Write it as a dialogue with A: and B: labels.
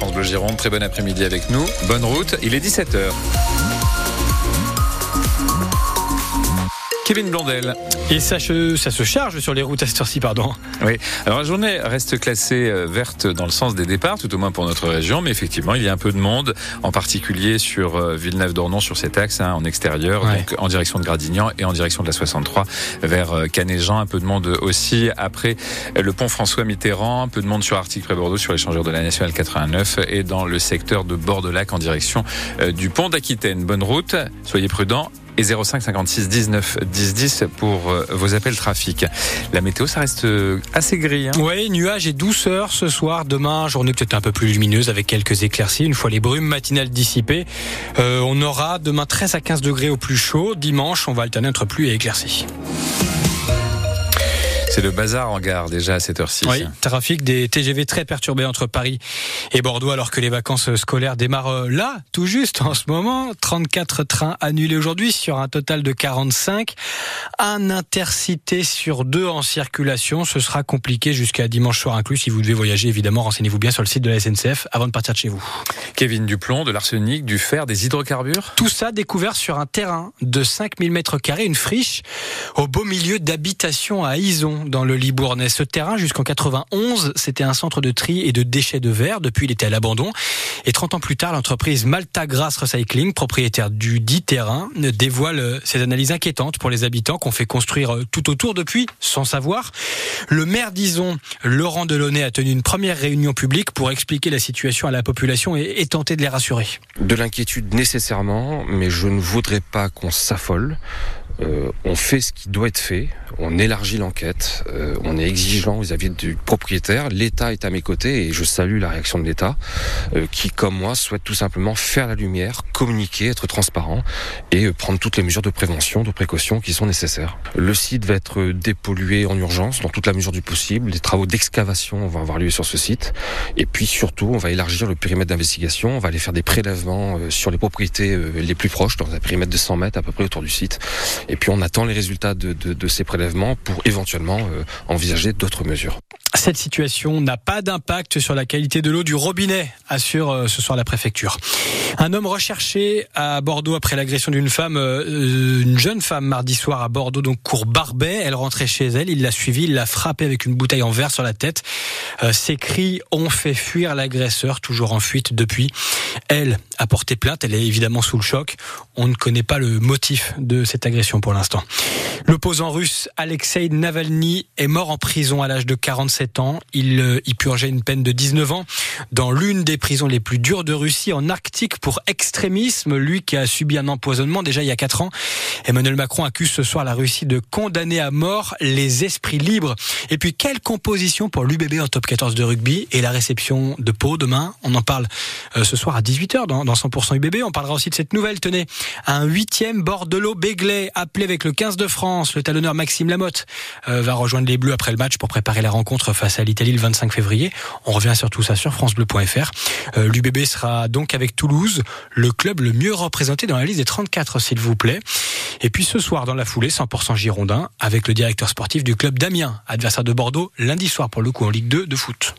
A: France Bleu Gironde. Très bon après-midi avec nous. Bonne route. Il est 17h. Kevin Blondel.
B: Et ça, ça, se charge sur les routes à cette heure-ci, pardon.
A: Oui. Alors la journée reste classée euh, verte dans le sens des départs, tout au moins pour notre région, mais effectivement, il y a un peu de monde, en particulier sur euh, Villeneuve-d'Ornon, sur cet axe, hein, en extérieur, donc en direction de Gradignan et en direction de la 63 vers euh, Canet-Jean. Un peu de monde aussi après le pont François Mitterrand, un peu de monde sur Arctique près Bordeaux, sur l'échangeur de la Nationale 89 et dans le secteur de Bord-de-Lac en direction du pont d'Aquitaine. Bonne route, soyez prudents et 05 56 19 10 10 pour euh, vos appels trafic. La météo, ça reste euh, assez gris. Hein
B: oui, nuages et douceur ce soir. Demain, journée peut-être un peu plus lumineuse avec quelques éclaircies. Une fois les brumes matinales dissipées, euh, on aura demain 13 à 15 degrés au plus chaud. Dimanche, on va alterner entre pluie et éclaircies.
A: C'est le bazar en gare déjà à cette heure-ci.
B: Oui, trafic des TGV très perturbé entre Paris et Bordeaux alors que les vacances scolaires démarrent euh, là, tout juste en ce moment. 34 trains annulés aujourd'hui sur un total de 45. Un intercité sur deux en circulation. Ce sera compliqué jusqu'à dimanche soir inclus. Si vous devez voyager, évidemment, renseignez-vous bien sur le site de la SNCF avant de partir de chez vous.
A: Kevin Duplon, de l'arsenic, du fer, des hydrocarbures
B: Tout ça découvert sur un terrain de 5000 mètres carrés, une friche au beau milieu d'habitation à Ison dans le Libournais. Ce terrain, jusqu'en 91, c'était un centre de tri et de déchets de verre. Depuis, il était à l'abandon. Et 30 ans plus tard, l'entreprise Malta Grass Recycling, propriétaire du dit terrain, dévoile ses analyses inquiétantes pour les habitants qu'on fait construire tout autour depuis, sans savoir. Le maire d'Ison, Laurent Delaunay, a tenu une première réunion publique pour expliquer la situation à la population et, et tenter de les rassurer.
C: De l'inquiétude nécessairement, mais je ne voudrais pas qu'on s'affole. Euh, on fait ce qui doit être fait, on élargit l'enquête, euh, on est exigeant vis-à-vis du propriétaire. L'État est à mes côtés et je salue la réaction de l'État euh, qui, comme moi, souhaite tout simplement faire la lumière, communiquer, être transparent et prendre toutes les mesures de prévention, de précaution qui sont nécessaires. Le site va être dépollué en urgence dans toute la mesure du possible. Les travaux d'excavation vont avoir lieu sur ce site et puis surtout, on va élargir le périmètre d'investigation. On va aller faire des prélèvements sur les propriétés les plus proches, dans un périmètre de 100 mètres à peu près autour du site et puis on attend les résultats de, de, ces prélèvements pour éventuellement euh, envisager d'autres mesures.
B: Cette situation n'a pas d'impact sur la qualité de l'eau du robinet, assure euh, ce soir la préfecture. Un homme recherché à Bordeaux après l'agression d'une femme, euh, une jeune femme mardi soir à Bordeaux, donc cours Barbet. Elle rentrait chez elle, il l'a suivie, il l'a frappée avec une bouteille en verre sur la tête. Ses cris ont fait fuir l'agresseur, toujours en fuite depuis. Elle a porté plainte, elle est évidemment sous le choc. On ne connaît pas le motif de cette agression pour l'instant. L'opposant russe Alexei Navalny est mort en prison à l'âge de 47 ans. Il euh, y purgeait une peine de 19 ans dans l'une des prisons les plus dures de Russie, en Arctique, pour extrémisme. Lui qui a subi un empoisonnement déjà il y a 4 ans. Emmanuel Macron accuse ce soir la Russie de condamner à mort les esprits libres. Et puis, quelle composition pour l'UBB en top 14 de rugby et la réception de Pau demain. On en parle ce soir à 18h dans, 100% UBB. On parlera aussi de cette nouvelle. Tenez, un huitième Bordelot-Béglé appelé avec le 15 de France. Le talonneur Maxime Lamotte euh, va rejoindre les Bleus après le match pour préparer la rencontre face à l'Italie le 25 février. On revient sur tout ça sur francebleu.fr. Euh, L'UBB sera donc avec Toulouse, le club le mieux représenté dans la liste des 34, s'il vous plaît. Et puis ce soir, dans la foulée, 100% Girondin, avec le directeur sportif du club Damien, adversaire de Bordeaux, lundi soir pour le coup en Ligue 2 de foot.